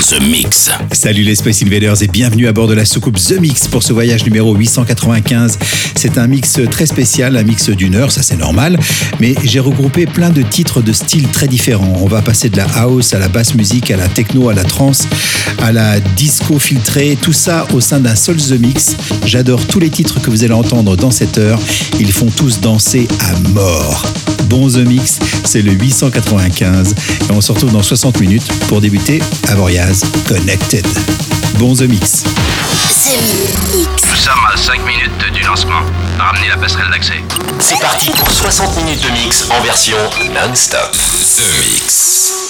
The Mix. Salut les Space Invaders et bienvenue à bord de la soucoupe The Mix pour ce voyage numéro 895. C'est un mix très spécial, un mix d'une heure, ça c'est normal, mais j'ai regroupé plein de titres de styles très différents. On va passer de la house à la basse musique, à la techno, à la trance, à la disco filtrée, tout ça au sein d'un seul The Mix. J'adore tous les titres que vous allez entendre dans cette heure. Ils font tous danser à mort. Bon The Mix, c'est le 895 et on se retrouve dans 60 minutes pour débuter Avoriaz Connected. Bon The Mix. Nous sommes à 5 minutes du lancement. Ramenez la passerelle d'accès. C'est parti pour 60 minutes de mix en version non-stop. The Mix.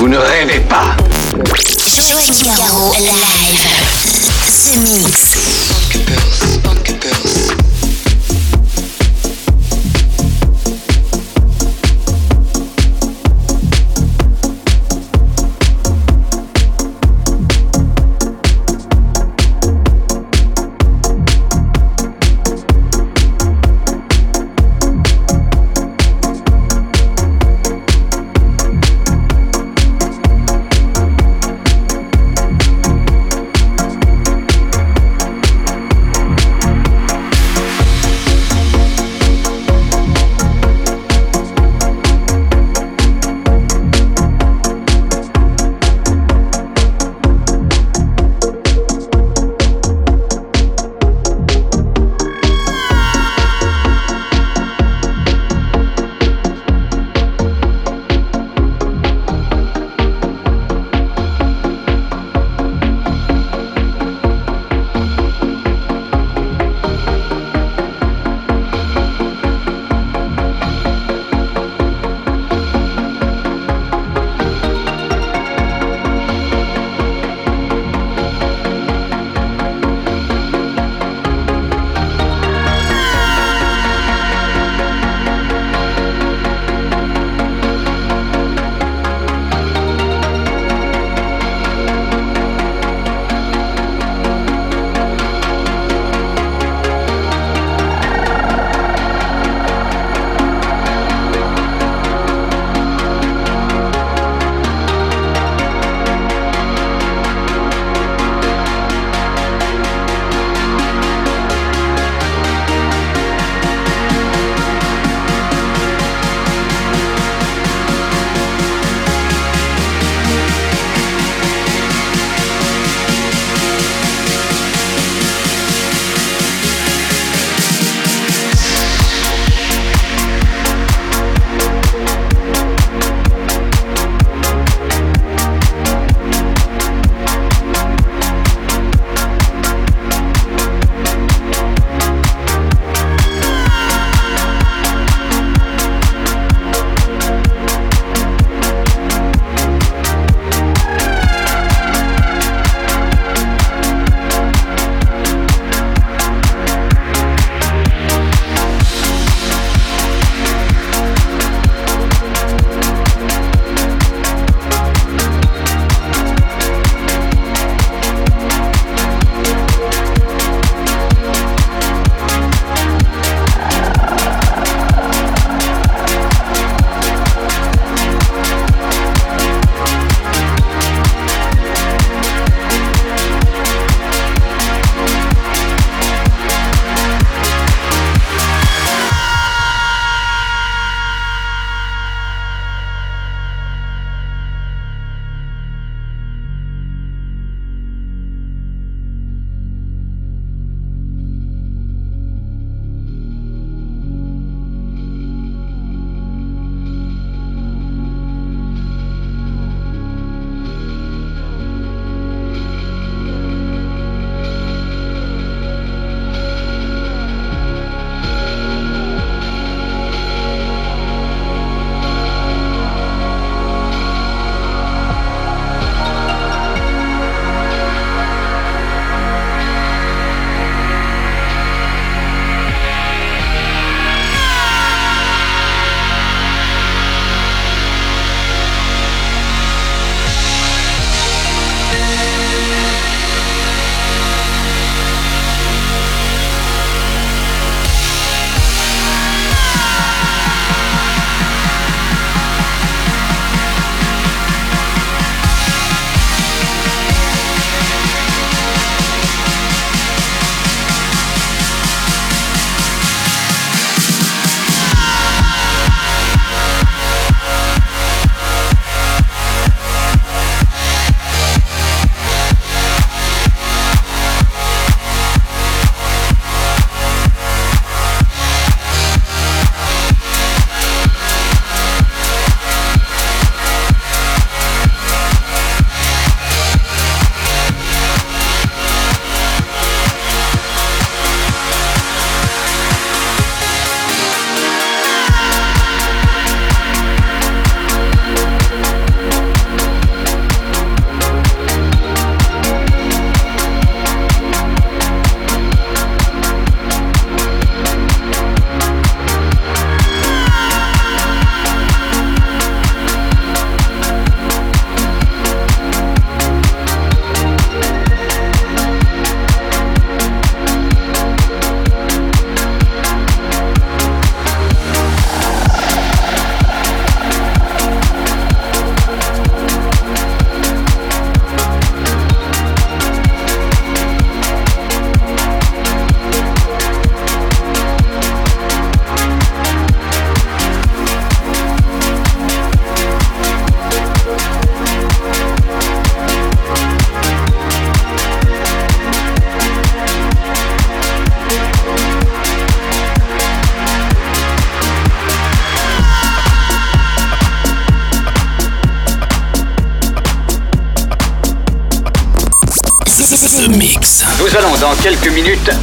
Vous ne rêvez pas. Joël Garraud, live. The Mix.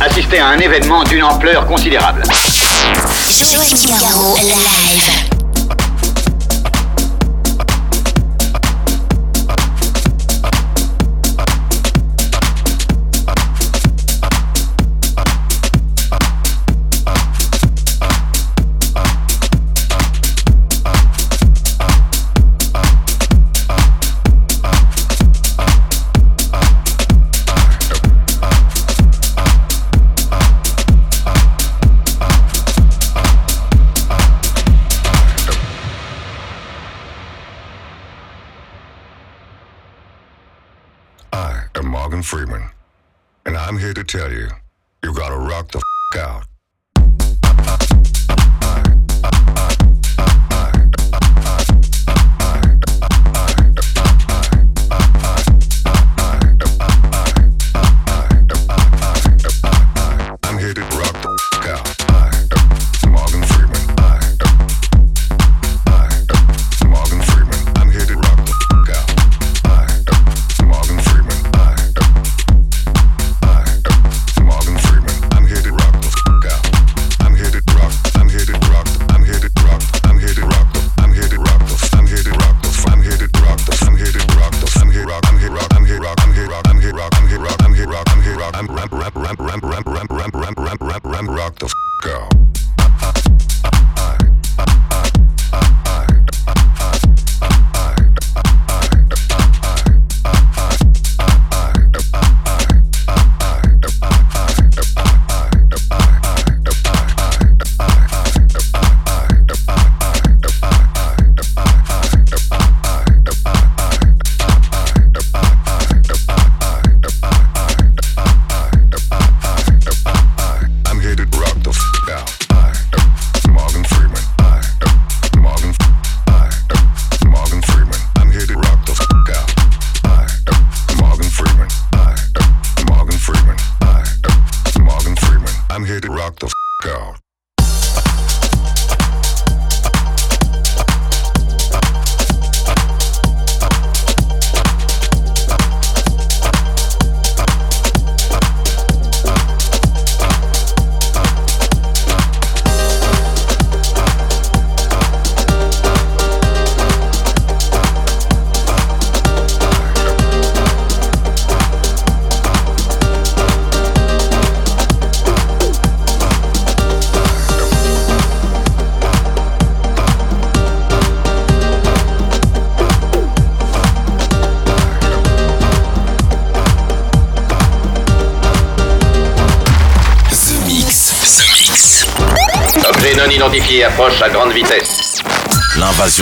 assister à un événement d'une ampleur considérable.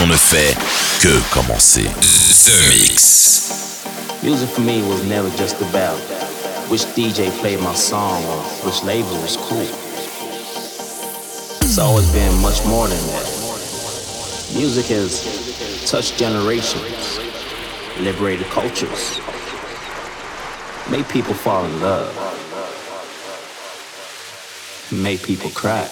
Ne fait que commencer. The Mix. Music for me was never just about which DJ played my song or which label was cool. It's always been much more than that. Music has touched generations, liberated cultures, made people fall in love, made people cry.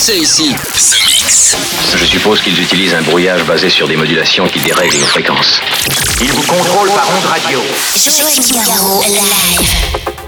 Danser ici. The Mix. Je suppose qu'ils utilisent un brouillage basé sur des modulations qui dérèglent nos fréquences. Ils vous contrôlent par onde radio. Joachim Garraud, live.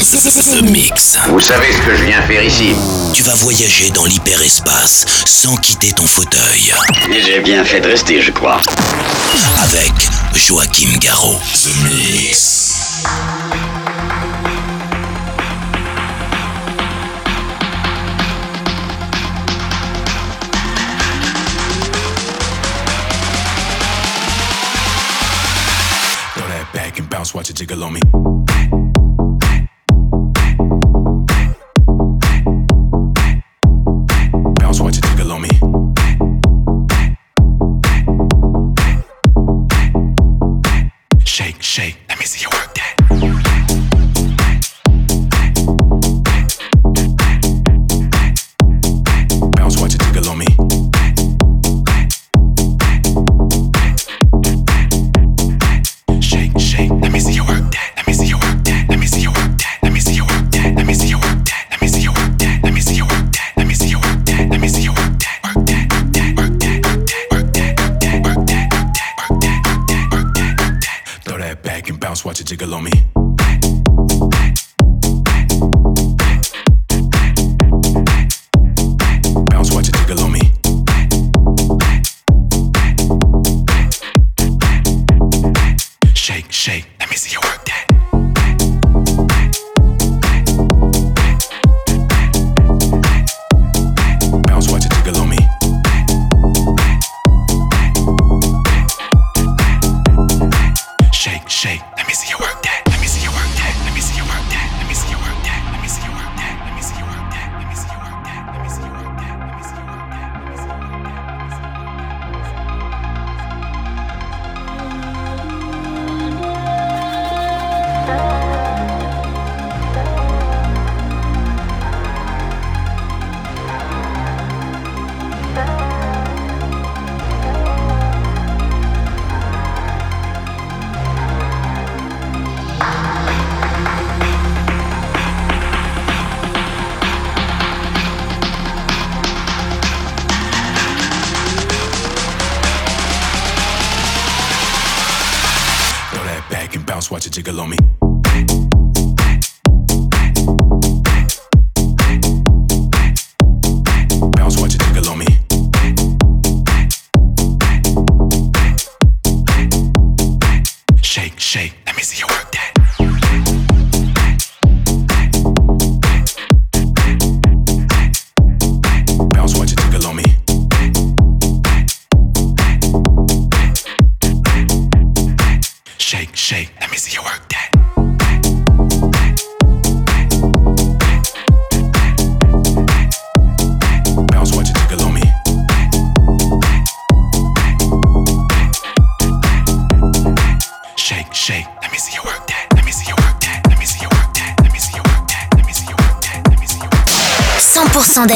Vous savez ce que je viens faire ici Tu vas voyager dans l'hyperespace sans quitter ton fauteuil. J'ai bien fait de rester, je crois. Avec Joachim Garraud. The Mix. Throw that back and bounce, watch it jiggle on me.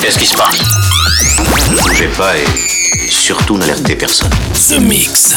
Qu'est-ce qui se passe Ne bougez pas et surtout n'alertez personne. The Mix.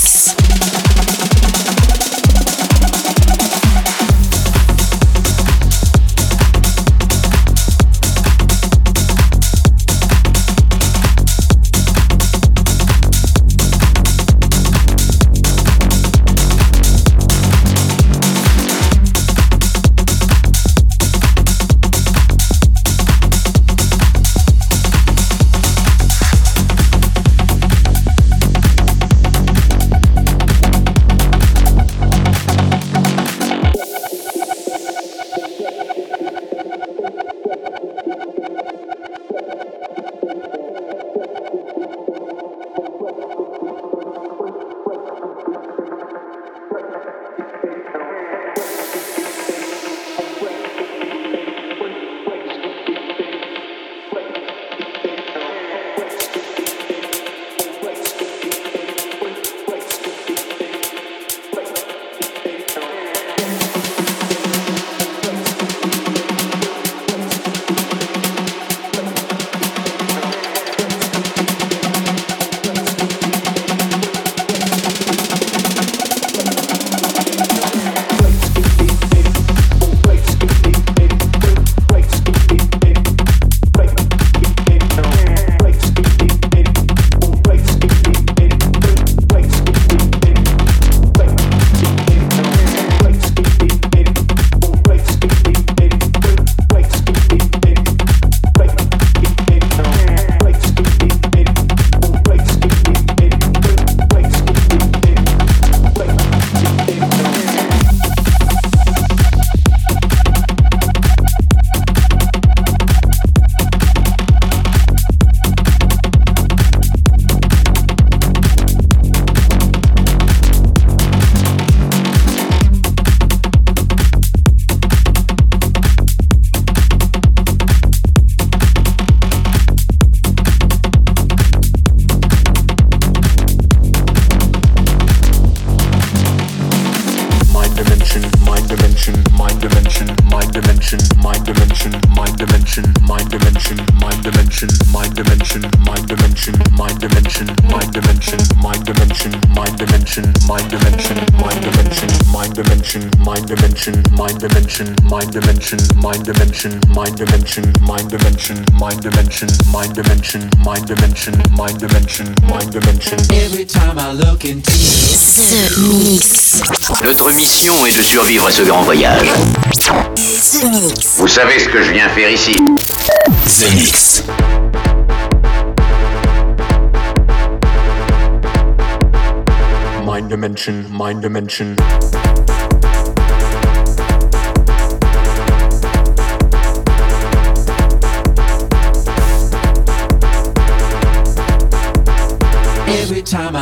The Mix. dimension, mind dimension, mind dimension, mind dimension. Every time I look into The Mix. Notre mission est de survivre à ce grand voyage. The Mix. Vous savez ce que je viens faire ici The Mix. Mind dimension, mind dimension.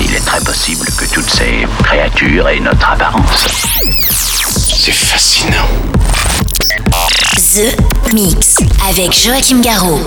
Il est très possible que toutes ces créatures aient notre apparence. Mix avec Joachim Garraud.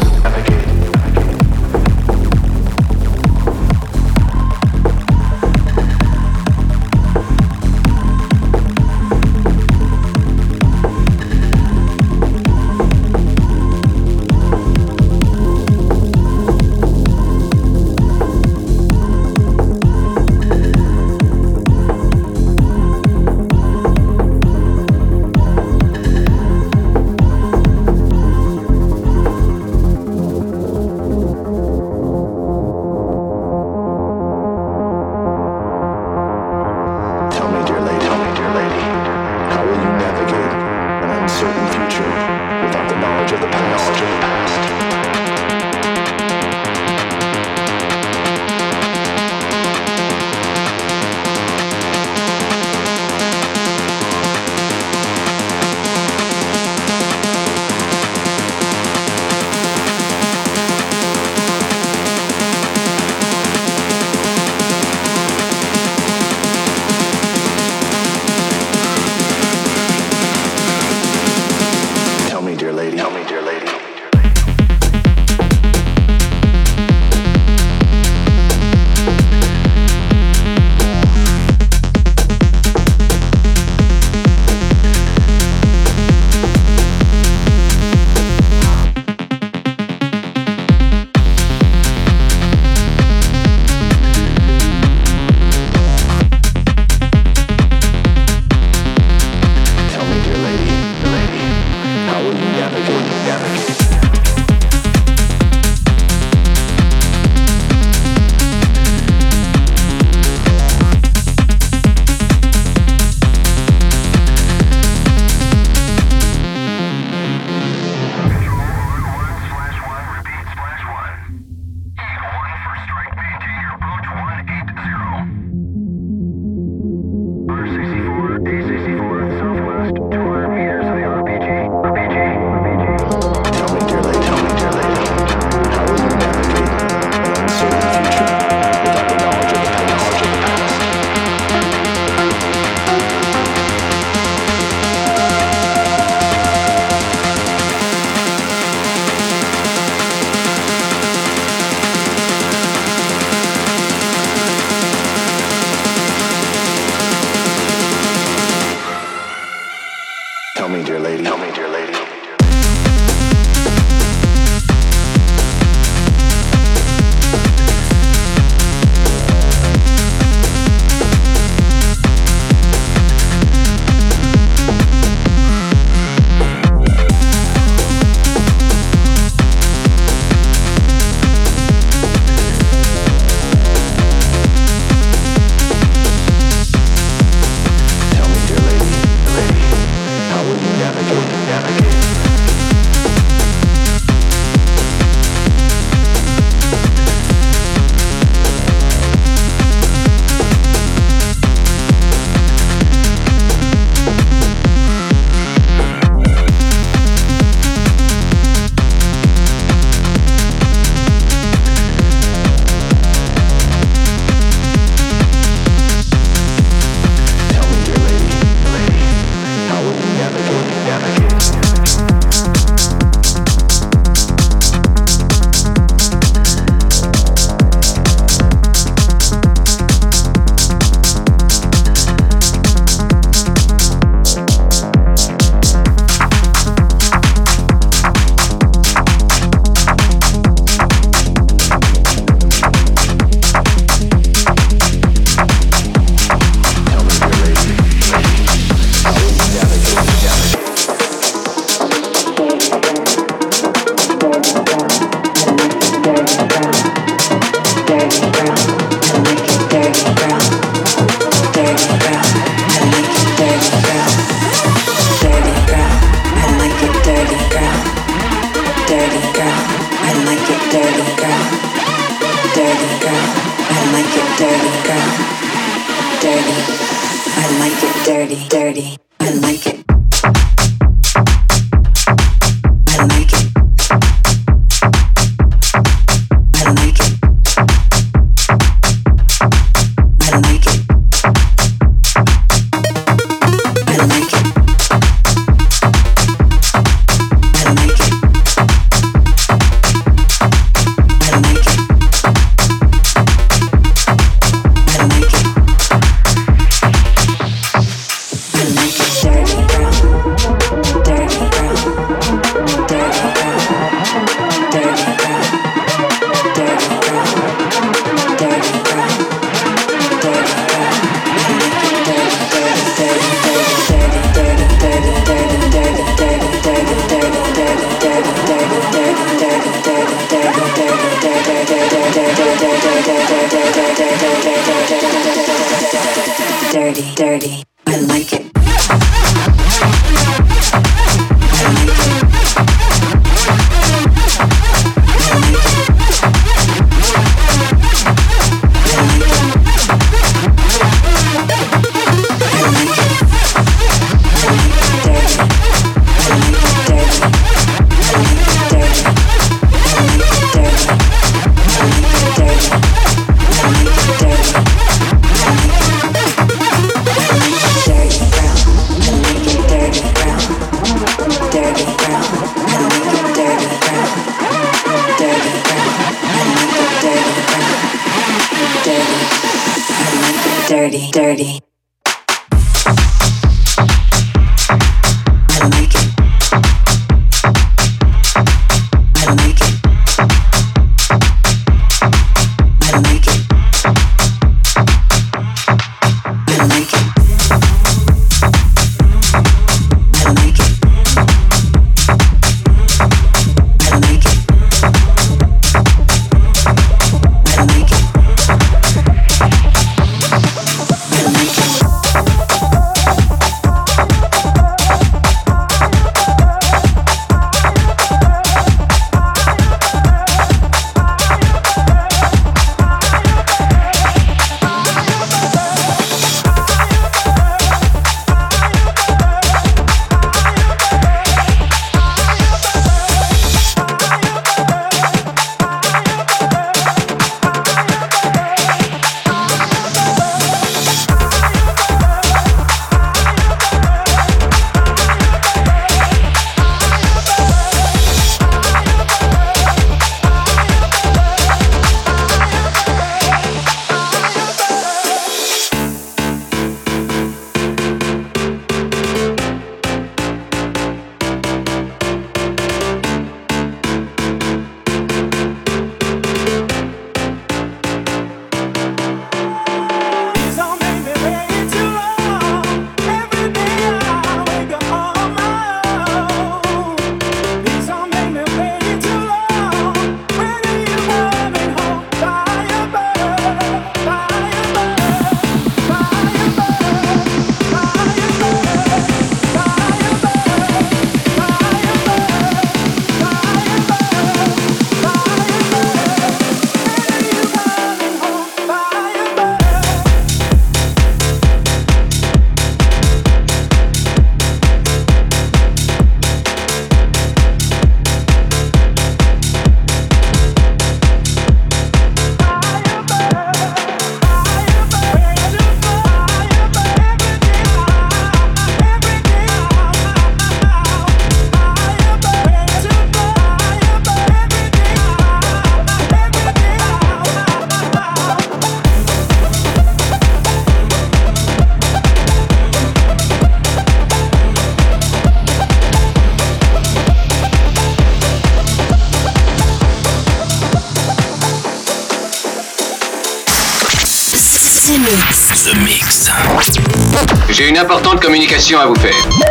J'ai une importante communication à vous faire.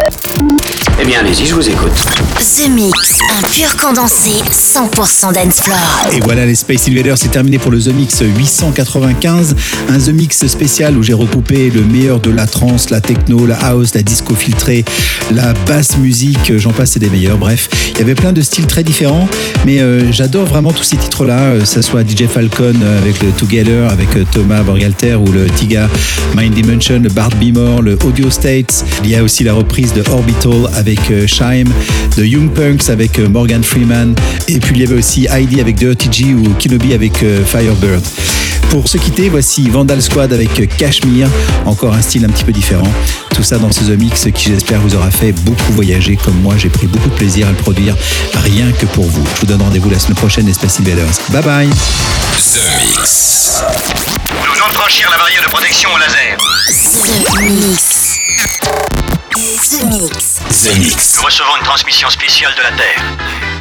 Eh bien, allez-y, je vous écoute. The Mix, un pur condensé 100% dance floor. Et voilà, les Space Invaders, c'est terminé pour le The Mix 895. Un The Mix spécial où j'ai recoupé le meilleur de la trance, la techno, la house, la disco filtrée, la basse musique, j'en passe, c'est des meilleurs. Bref, il y avait plein de styles très différents, mais euh, j'adore vraiment tous ces titres-là, euh, que ce soit DJ Falcon euh, avec le Together, avec euh, Thomas Borgalter ou le Tiga Mind Dimension, le Bart Beamer, le Audio States. Il y a aussi la reprise de Orbital avec euh, Shime, de Young Punks avec euh, Morgan Freeman, et puis il y avait aussi Heidi avec Dirty G ou Kinobi avec euh, Firebird. Pour se quitter, voici Vandal Squad avec Cashmere, encore un style un petit peu différent. Tout ça dans ce The Mix qui j'espère vous aura fait beaucoup voyager comme moi j'ai pris beaucoup de plaisir à le produire rien que pour vous. Je vous donne rendez-vous la semaine prochaine les Space Invaders. Bye bye The Mix. Nous venons de franchir la barrière de protection au laser. The Mix. The Mix. The Mix. Nous recevons une transmission spéciale de la Terre.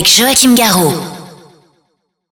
Avec Joachim Garraud.